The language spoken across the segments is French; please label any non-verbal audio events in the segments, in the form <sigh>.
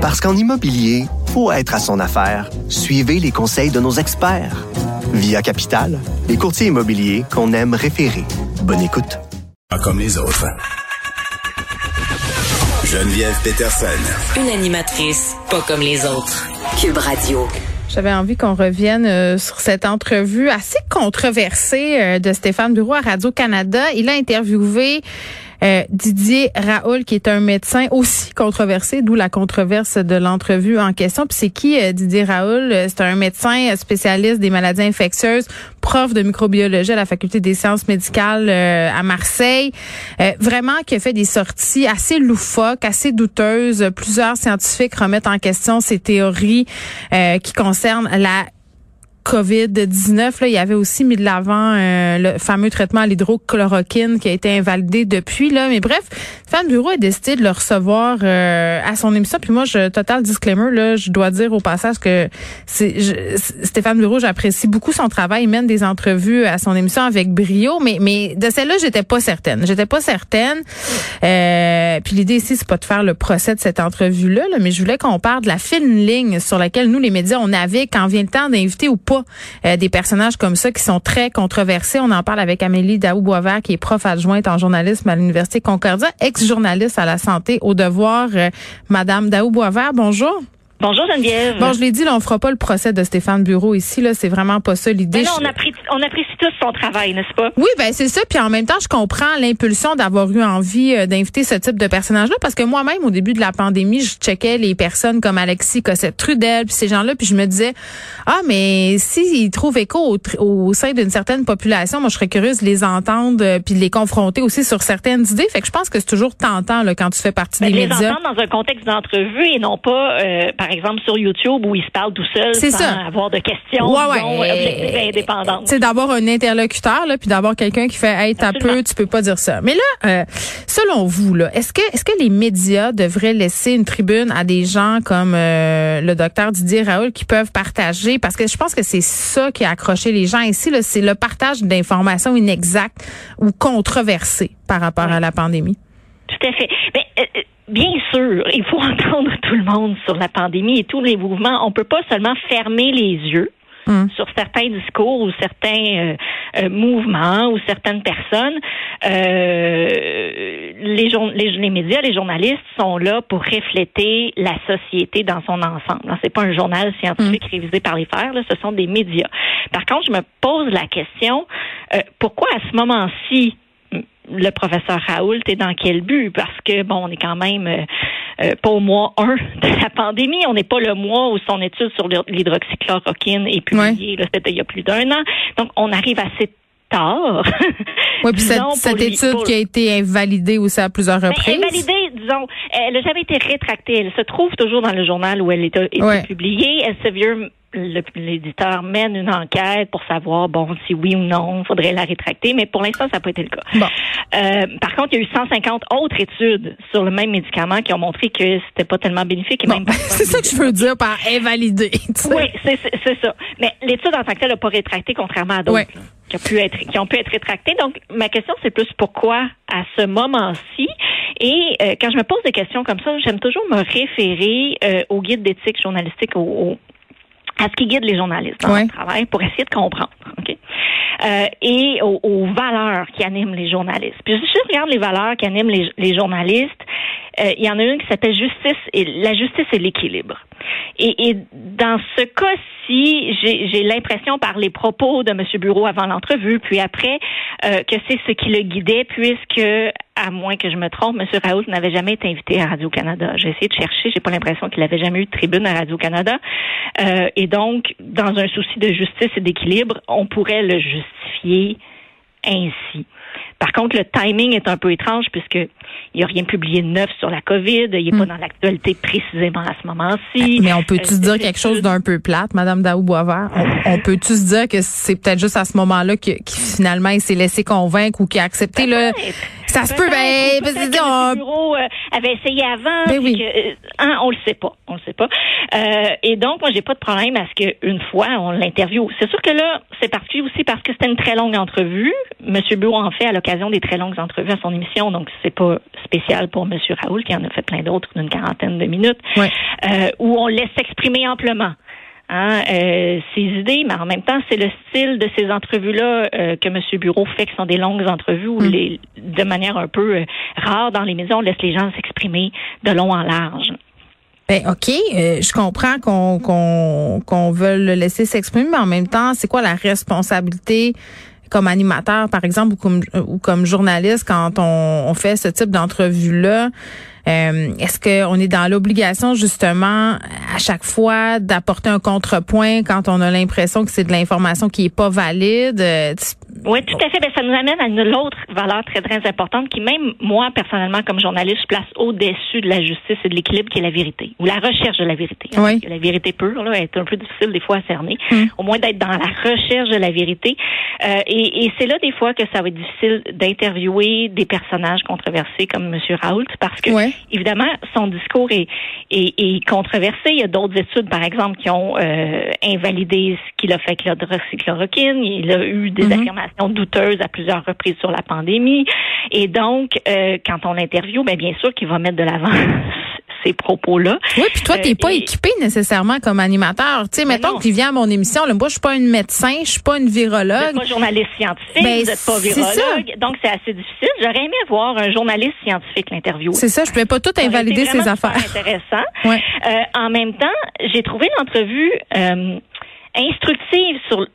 Parce qu'en immobilier, faut être à son affaire. Suivez les conseils de nos experts. Via Capital, les courtiers immobiliers qu'on aime référer. Bonne écoute. Pas comme les autres. Geneviève Peterson. Une animatrice pas comme les autres. Cube Radio. J'avais envie qu'on revienne euh, sur cette entrevue assez controversée euh, de Stéphane Bureau à Radio-Canada. Il a interviewé euh, Didier Raoul, qui est un médecin aussi controversé, d'où la controverse de l'entrevue en question. Puis c'est qui euh, Didier Raoul? Euh, c'est un médecin spécialiste des maladies infectieuses, prof de microbiologie à la faculté des sciences médicales à Marseille. vraiment qui a fait des sorties assez loufoques, assez douteuses. Plusieurs scientifiques remettent en question ces théories qui concernent la COVID-19, là, il y avait aussi mis de l'avant euh, le fameux traitement à l'hydrochloroquine qui a été invalidé depuis. Là. Mais bref, Fan Bureau a décidé de le recevoir euh, à son émission. Puis moi, je total disclaimer, là, je dois dire au passage que c'est Stéphane Bureau, j'apprécie beaucoup son travail. Il mène des entrevues à son émission avec brio, mais, mais de celle-là, j'étais pas certaine. J'étais pas certaine. Euh, puis l'idée ici, c'est pas de faire le procès de cette entrevue-là, là, mais je voulais qu'on parle de la fine ligne sur laquelle nous, les médias, on avait quand vient le temps d'inviter ou euh, des personnages comme ça qui sont très controversés. On en parle avec Amélie Daou-Boisvert, qui est prof adjointe en journalisme à l'Université Concordia, ex-journaliste à la santé au devoir. Euh, Madame Daou-Boisvert, bonjour. Bonjour Geneviève. Bon, je l'ai dit, là, on fera pas le procès de Stéphane Bureau ici. Là, c'est vraiment pas ça l'idée. on, apprécie, on apprécie tous son travail, n'est-ce pas? Oui, ben c'est ça. Puis en même temps, je comprends l'impulsion d'avoir eu envie euh, d'inviter ce type de personnage-là, parce que moi-même, au début de la pandémie, je checkais les personnes comme Alexis Cossette-Trudel, puis ces gens-là, puis je me disais, ah, mais s'ils trouvent écho au, sein d'une certaine population, moi, je serais curieuse de les entendre, euh, puis de les confronter aussi sur certaines idées. Fait que je pense que c'est toujours tentant là, quand tu fais partie ben, des médias. Les entendre dans un contexte d'entrevue et non pas, euh, par exemple, sur YouTube où il se parle tout seul sans avoir de questions ouais, C'est d'avoir un interlocuteur là, puis d'avoir quelqu'un qui fait hey t'as peu, tu peux pas dire ça. Mais là, euh, selon vous là, est-ce que est-ce que les médias devraient laisser une tribune à des gens comme euh, le docteur Didier Raoul qui peuvent partager? Parce que je pense que c'est ça qui a accroché les gens ici c'est le partage d'informations inexactes ou controversées par rapport à la pandémie. Tout à fait. Mais, euh, bien sûr, il faut <laughs> entendre tout le monde sur la pandémie et tous les mouvements. On peut pas seulement fermer les yeux hum. sur certains discours ou certains euh, euh, mouvements ou certaines personnes. Euh, les, les, les, médias, les journalistes sont là pour refléter la société dans son ensemble. C'est pas un journal scientifique hum. révisé par les fers, ce sont des médias. Par contre, je me pose la question pourquoi à ce moment-ci le professeur Raoult est dans quel but? Parce que, bon, on est quand même euh, euh, pas au mois 1 de la pandémie. On n'est pas le mois où son étude sur l'hydroxychloroquine est publiée. C'était il y a plus d'un an. Donc, on arrive assez tard. <laughs> oui, puis cette, étude qui a été invalidée aussi à plusieurs ben, reprises. invalidée, disons, elle n'a jamais été rétractée. Elle se trouve toujours dans le journal où elle est, été publiée. Elsevier l'éditeur mène une enquête pour savoir, bon, si oui ou non, il faudrait la rétracter, mais pour l'instant, ça n'a pas été le cas. Euh, par contre, il y a eu 150 autres études sur le même médicament qui ont montré que c'était pas tellement bénéfique. <laughs> c'est ça que je veux dire par invalider. Oui, c'est ça. Mais l'étude en tant que telle n'a pas rétracté, contrairement à d'autres. Qui, ont pu être, qui ont pu être rétractées. Donc, ma question, c'est plus pourquoi à ce moment-ci? Et euh, quand je me pose des questions comme ça, j'aime toujours me référer euh, au guide d'éthique journalistique, au, à ce qui guide les journalistes dans leur travail pour essayer de comprendre. OK? Euh, et aux, valeurs qui animent les journalistes. Puis si je regarde les valeurs qui animent les, les journalistes, euh, il y en a une qui s'appelle justice et la justice et l'équilibre. Et, dans ce cas-ci, j'ai l'impression par les propos de M. Bureau avant l'entrevue, puis après, euh, que c'est ce qui le guidait, puisque, à moins que je me trompe, M. Raoult n'avait jamais été invité à Radio-Canada. J'ai essayé de chercher, j'ai pas l'impression qu'il avait jamais eu de tribune à Radio-Canada. Euh, et donc, dans un souci de justice et d'équilibre, on pourrait le justifier ainsi. Par contre, le timing est un peu étrange puisque il n'y a rien publié de neuf sur la COVID. Il n'est pas hmm. dans l'actualité précisément à ce moment-ci. Mais on peut-tu se dire quelque chose d'un peu plate, Madame Daou Boisvert? On, peut-tu se dire que c'est peut-être juste à ce moment-là que, finalement il s'est laissé convaincre ou qu'il a accepté le ça se peut, ben, on... le bureau euh, avait essayé avant. Ben oui. que, euh, hein, on le sait pas, on le sait pas. Euh, et donc, moi, j'ai pas de problème à ce qu'une fois on l'interviewe. C'est sûr que là, c'est parti aussi parce que c'était une très longue entrevue. Monsieur Bureau en fait à l'occasion des très longues entrevues à son émission, donc c'est pas spécial pour Monsieur Raoul qui en a fait plein d'autres d'une quarantaine de minutes. euh, où on laisse s'exprimer amplement. Hein, euh, ses idées, mais en même temps, c'est le style de ces entrevues-là euh, que M. Bureau fait, qui sont des longues entrevues où, mm. les, de manière un peu euh, rare dans les maisons, on laisse les gens s'exprimer de long en large. Ben, OK, je comprends qu'on qu'on qu'on veut le laisser s'exprimer, mais en même temps, c'est quoi la responsabilité comme animateur, par exemple, ou comme, ou comme journaliste quand on, on fait ce type d'entrevue-là? Euh, est-ce qu'on est dans l'obligation justement à chaque fois d'apporter un contrepoint quand on a l'impression que c'est de l'information qui est pas valide? Euh, oui, tout à fait. Ben, ça nous amène à une autre valeur très, très importante qui, même moi, personnellement, comme journaliste, je place au-dessus de la justice et de l'équilibre qui est la vérité, ou la recherche de la vérité. Hein, la vérité pure là, est un peu difficile des fois à cerner. Mm. Au moins d'être dans la recherche de la vérité. Euh, et, et c'est là des fois que ça va être difficile d'interviewer des personnages controversés comme M. Raoult, parce que, évidemment, son discours est, est, est, controversé. Il y a d'autres études, par exemple, qui ont euh, invalidé ce qu'il a fait avec l'hydroxychloroquine. Il a eu des mm-hmm. affirmations douteuse à plusieurs reprises sur la pandémie. Et donc, euh, quand on l'interviewe, ben, bien sûr qu'il va mettre de l'avant <laughs> ces propos-là. Oui, puis toi, t'es euh, pas équipé nécessairement comme animateur. Tu sais, ben mettons que tu viens à mon émission, là, moi, je suis pas une médecin, je suis pas une virologue. Vous pas journaliste scientifique, ben, vous n'êtes pas virologue. Donc, c'est assez difficile. J'aurais aimé voir un journaliste scientifique l'interview. C'est ça, je pouvais pas tout invalider ces affaires. intéressant. <laughs> Ouais. Euh, en même temps, j'ai trouvé l'entrevue euh, instructive sur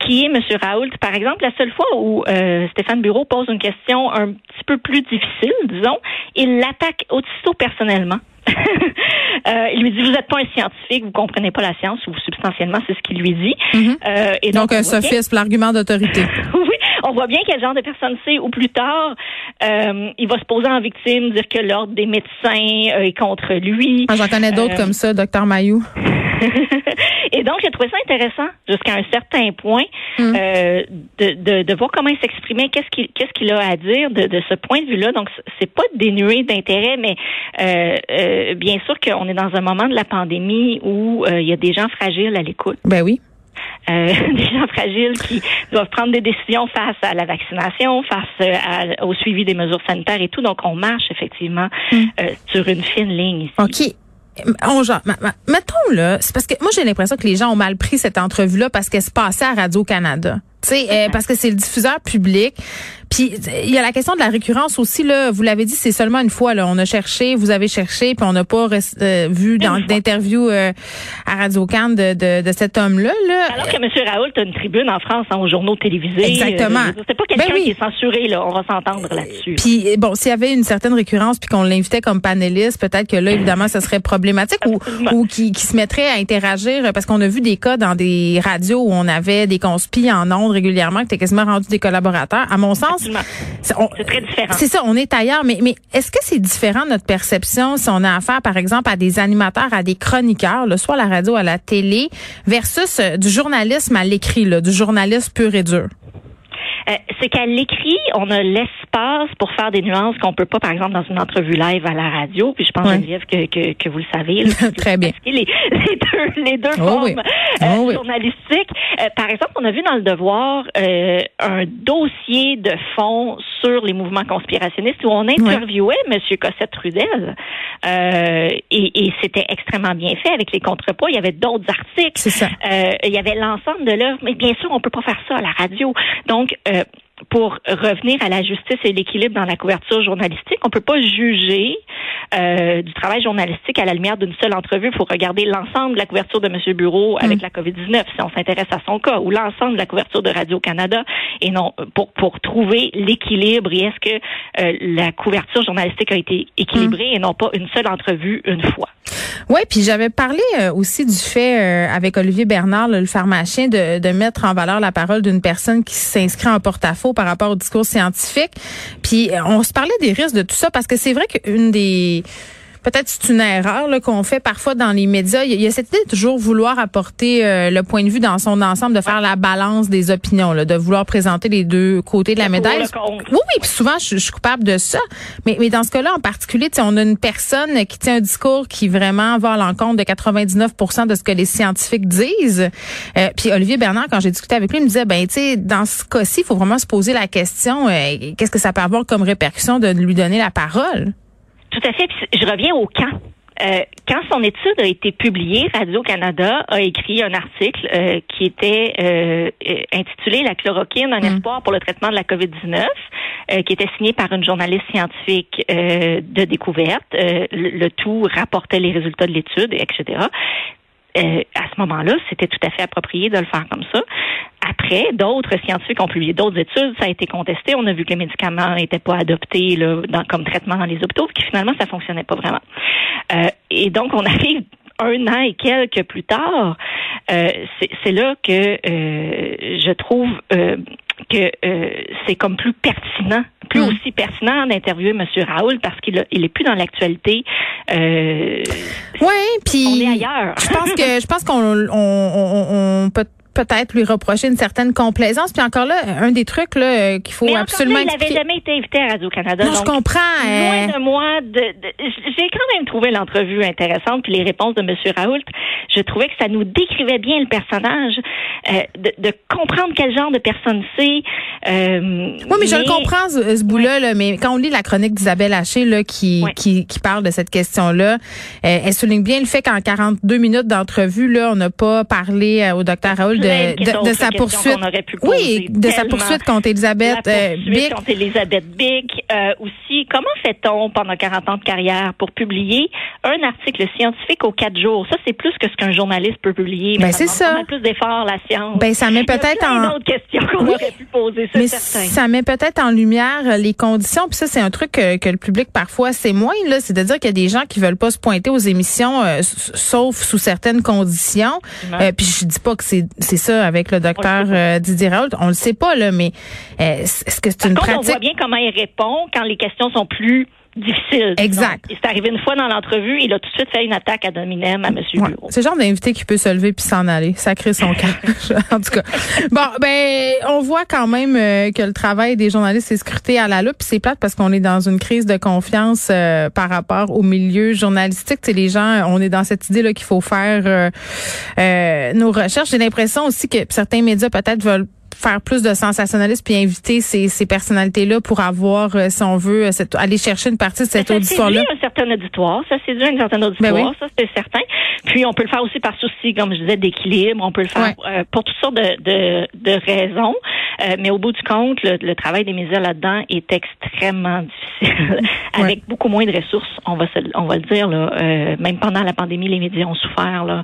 qui est M. Raoult. Par exemple, la seule fois où euh, Stéphane Bureau pose une question un petit peu plus difficile, disons, il l'attaque aussitôt personnellement. <laughs> euh, il lui dit vous n'êtes pas un scientifique, vous comprenez pas la science, ou substantiellement c'est ce qu'il lui dit. Mm-hmm. euh, et donc, donc un sophisme, l'argument d'autorité. <laughs> oui, on voit bien quel genre de personne c'est. Ou plus tard, euh, il va se poser en victime, dire que l'ordre des médecins euh, est contre lui. Ah, J'en connais d'autres euh, comme ça, docteur Mayou. <laughs> Et donc, j'ai trouvé ça intéressant jusqu'à un certain point hum. euh, de, de, de, voir comment il s'exprimait, qu'est-ce qu'il qu'est-ce qu'il a à dire de, de ce point de vue-là. Donc, c'est pas dénué d'intérêt, mais euh, euh, bien sûr qu'on est dans un moment de la pandémie où euh, il y a des gens fragiles à l'écoute. Ben oui. Euh, <laughs> des gens fragiles qui doivent prendre des décisions face à la vaccination, face à, au suivi des mesures sanitaires et tout. Donc, on marche effectivement hum. euh, sur une fine ligne ici. OK on genre, mettons là, c'est parce que moi j'ai l'impression que les gens ont mal pris cette entrevue là parce qu'elle se passait à Radio Canada. Tu sais, euh, parce que c'est le diffuseur public. Puis il y a la question de la récurrence aussi là. Vous l'avez dit, c'est seulement une fois là. On a cherché, vous avez cherché, puis on n'a pas euh, vu d'interview euh, à Radio Can de, de, de cet homme-là. Là. Alors que M. Raoult a une tribune en France hein, aux journaux télévisés. Exactement. Euh, c'est pas quelqu'un ben qui est censuré là. On va s'entendre là-dessus. Puis bon, s'il y avait une certaine récurrence, puis qu'on l'invitait comme panéliste, peut-être que là, évidemment, ça serait problématique ou, ou qui, qui se mettrait à interagir parce qu'on a vu des cas dans des radios où on avait des conspis en ondes régulièrement, qui étaient quasiment rendus des collaborateurs. À mon sens, c'est très différent. C'est ça, on est ailleurs. Mais, mais est-ce que c'est différent notre perception si on a affaire, par exemple, à des animateurs, à des chroniqueurs, le soit à la radio, à la télé, versus euh, du journalisme à l'écrit, du journalisme pur et dur? Euh, c'est qu'à l'écrit, on a l'espace pour faire des nuances qu'on peut pas, par exemple, dans une entrevue live à la radio. Puis je pense, Geneviève, que, que, que vous le savez. <laughs> Très bien. Les, <laughs> les deux, les deux oh formes euh, oh journalistiques. Euh, par exemple, on a vu dans le Devoir un dossier de fond sur les mouvements conspirationnistes où on interviewait M. Cossette-Trudel. et, et c'était extrêmement bien fait avec les contrepoids. Il y avait d'autres articles. Ça. il y avait l'ensemble de l'œuvre. Mais bien sûr, on peut pas faire ça à la radio. Donc, euh, pour revenir à la justice et l'équilibre dans la couverture journalistique, on peut pas juger euh, du travail journalistique à la lumière d'une seule entrevue. Il faut regarder l'ensemble de la couverture de M. Bureau avec mm. la COVID-19, si on s'intéresse à son cas, ou l'ensemble de la couverture de Radio-Canada, et non pour, pour trouver l'équilibre et est-ce que euh, la couverture journalistique a été équilibrée mm. et non pas une seule entrevue une fois. Oui, puis j'avais parlé euh, aussi du fait euh, avec Olivier Bernard, le pharmacien, de, de mettre en valeur la parole d'une personne qui s'inscrit en porte-à-faux par rapport au discours scientifique. Puis euh, on se parlait des risques de tout ça parce que c'est vrai qu'une des peut-être c'est une erreur qu'on fait parfois dans les médias. Il y a cette idée de toujours vouloir apporter euh, le point de vue dans son ensemble, de faire la balance des opinions, là, de vouloir présenter les deux côtés de la médaille. Oui, oui, puis souvent je, suis coupable de ça. Mais, mais dans ce cas-là en particulier, on a une personne qui tient un discours qui vraiment va à l'encontre de 99% de ce que les scientifiques disent. Euh, puis Olivier Bernard, quand j'ai discuté avec lui, il me disait, ben tu sais, dans ce cas-ci, il faut vraiment se poser la question, euh, qu'est-ce que ça peut avoir comme répercussion de lui donner la parole? Tout à fait. je reviens au camp euh, quand son étude a été publiée, Radio-Canada a écrit un article euh, qui était euh, intitulé La chloroquine, un mm. espoir pour le traitement de la COVID-19, qui était signé par une journaliste scientifique de découverte. Le, tout rapportait les résultats de l'étude, etc. à ce moment-là, c'était tout à fait approprié de le faire comme ça. Après, d'autres scientifiques ont publié d'autres études, ça a été contesté. On a vu que les médicaments n'étaient pas adoptés là, comme traitement dans les hôpitaux, puis finalement, ça fonctionnait pas vraiment. Euh, et donc, on <laughs> arrive un an et quelques plus tard, euh, c'est là que euh, je trouve que c'est comme plus pertinent, plus hmm. aussi pertinent d'interviewer M. Raoul parce qu'il il est plus dans l'actualité. oui, puis on est ailleurs. je pense que je pense qu'on on, on peut peut-être lui reprocher une certaine complaisance. Puis encore là, un des trucs là euh, qu'il faut absolument. il n'avait jamais été invité à Radio Canada. Non, je comprends. Loin euh. de moi, de, j'ai quand même trouvé l'entrevue intéressante puis les réponses de M. Raoult. Je trouvais que ça nous décrivait bien le personnage, euh, de, comprendre quel genre de personne c'est. oui, mais, je le comprends ce, bout-là. mais quand on lit la chronique d'Isabelle Haché là, qui, qui, qui parle de cette question-là, elle souligne bien le fait qu'en 42 minutes d'entrevue là, on n'a pas parlé au docteur Raoult de, sa poursuite. oui, de sa poursuite contre Elisabeth euh, contre Elisabeth. Euh, aussi, comment fait-on pendant 40 ans de carrière pour publier un article scientifique aux quatre jours? Ça, c'est plus que ce qu'un journaliste peut publier. Ben, c'est ça. plus d'efforts, la science. Ben, ça met peut-être en. questions qu'on aurait pu poser, Mais ça met peut-être en lumière les conditions. Puis ça, c'est un truc que, le public parfois c'est moins là. C'est-à-dire qu'il y a des gens qui veulent pas se pointer aux émissions, euh, sauf sous certaines conditions. puis je dis pas que c'est c'est ça avec le docteur euh, Didier Raoult. On le sait pas là, mais euh, est-ce que c'est une pratique On voit bien comment il répond quand les questions sont plus difficile. Exact. C'est arrivé une fois dans l'entrevue, il a tout de suite fait une attaque à Dominem, à M. Ouais. C'est le genre d'invité qui peut se lever puis s'en aller. Ça crée son <laughs> cas. en tout cas. Bon, ben, on voit quand même euh, que le travail des journalistes est scruté à la loupe. C'est plate parce qu'on est dans une crise de confiance euh, par rapport au milieu journalistique. C'est les gens, on est dans cette idée là qu'il faut faire euh, nos recherches. J'ai l'impression aussi que certains médias peut-être veulent faire plus de sensationnalisme puis inviter ces, ces personnalités-là pour avoir, euh, si on veut, euh, aller chercher une partie de cette auditoire-là. Ça un certain auditoire, ça séduit un certain auditoire, ben ça c'est certain. Puis on peut le faire aussi par souci, comme je disais, d'équilibre. On peut le faire euh, pour toutes sortes de, de, de raisons. mais au bout du compte, le, travail des médias là-dedans est extrêmement <laughs> difficile, avec beaucoup moins de ressources. On va se, on va le dire là. même pendant la pandémie, les médias ont souffert là,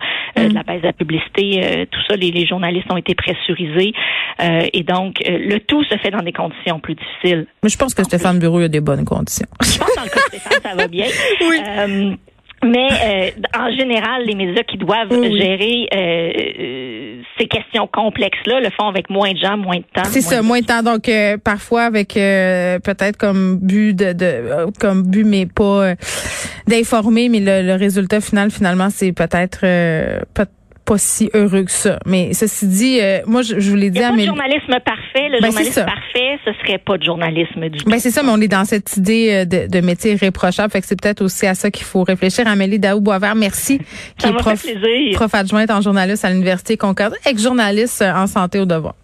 de mm. la baisse de la publicité. tout ça, les, les journalistes ont été pressurisés. Euh, et donc, euh, le tout se fait dans des conditions plus difficiles. Mais je pense que Stéphane Bureau a des bonnes conditions. Je pense dans le cas de Stéphane, ça va bien. <laughs> oui. Euh, mais en général, les médias qui doivent gérer ces questions complexes-là le font avec moins de gens, moins de temps. C'est ça, moins de temps. Donc parfois avec peut-être comme but de, de comme but, mais pas d'informer, mais le, résultat final finalement c'est peut-être peut pas si heureux que ça. Mais ceci dit, euh, moi, je, je vous l'ai dit à mes... Le journalisme parfait. Le ben, journalisme parfait, ce serait pas de journalisme du ben, c'est ça, mais on est dans cette idée euh, de, de métier irréprochable. Fait que c'est peut-être aussi à ça qu'il faut réfléchir. Amélie Daou-Boisvert, merci. qui est prof, prof adjointe en journaliste à l'Université Concorde, ex-journaliste en santé au devoir.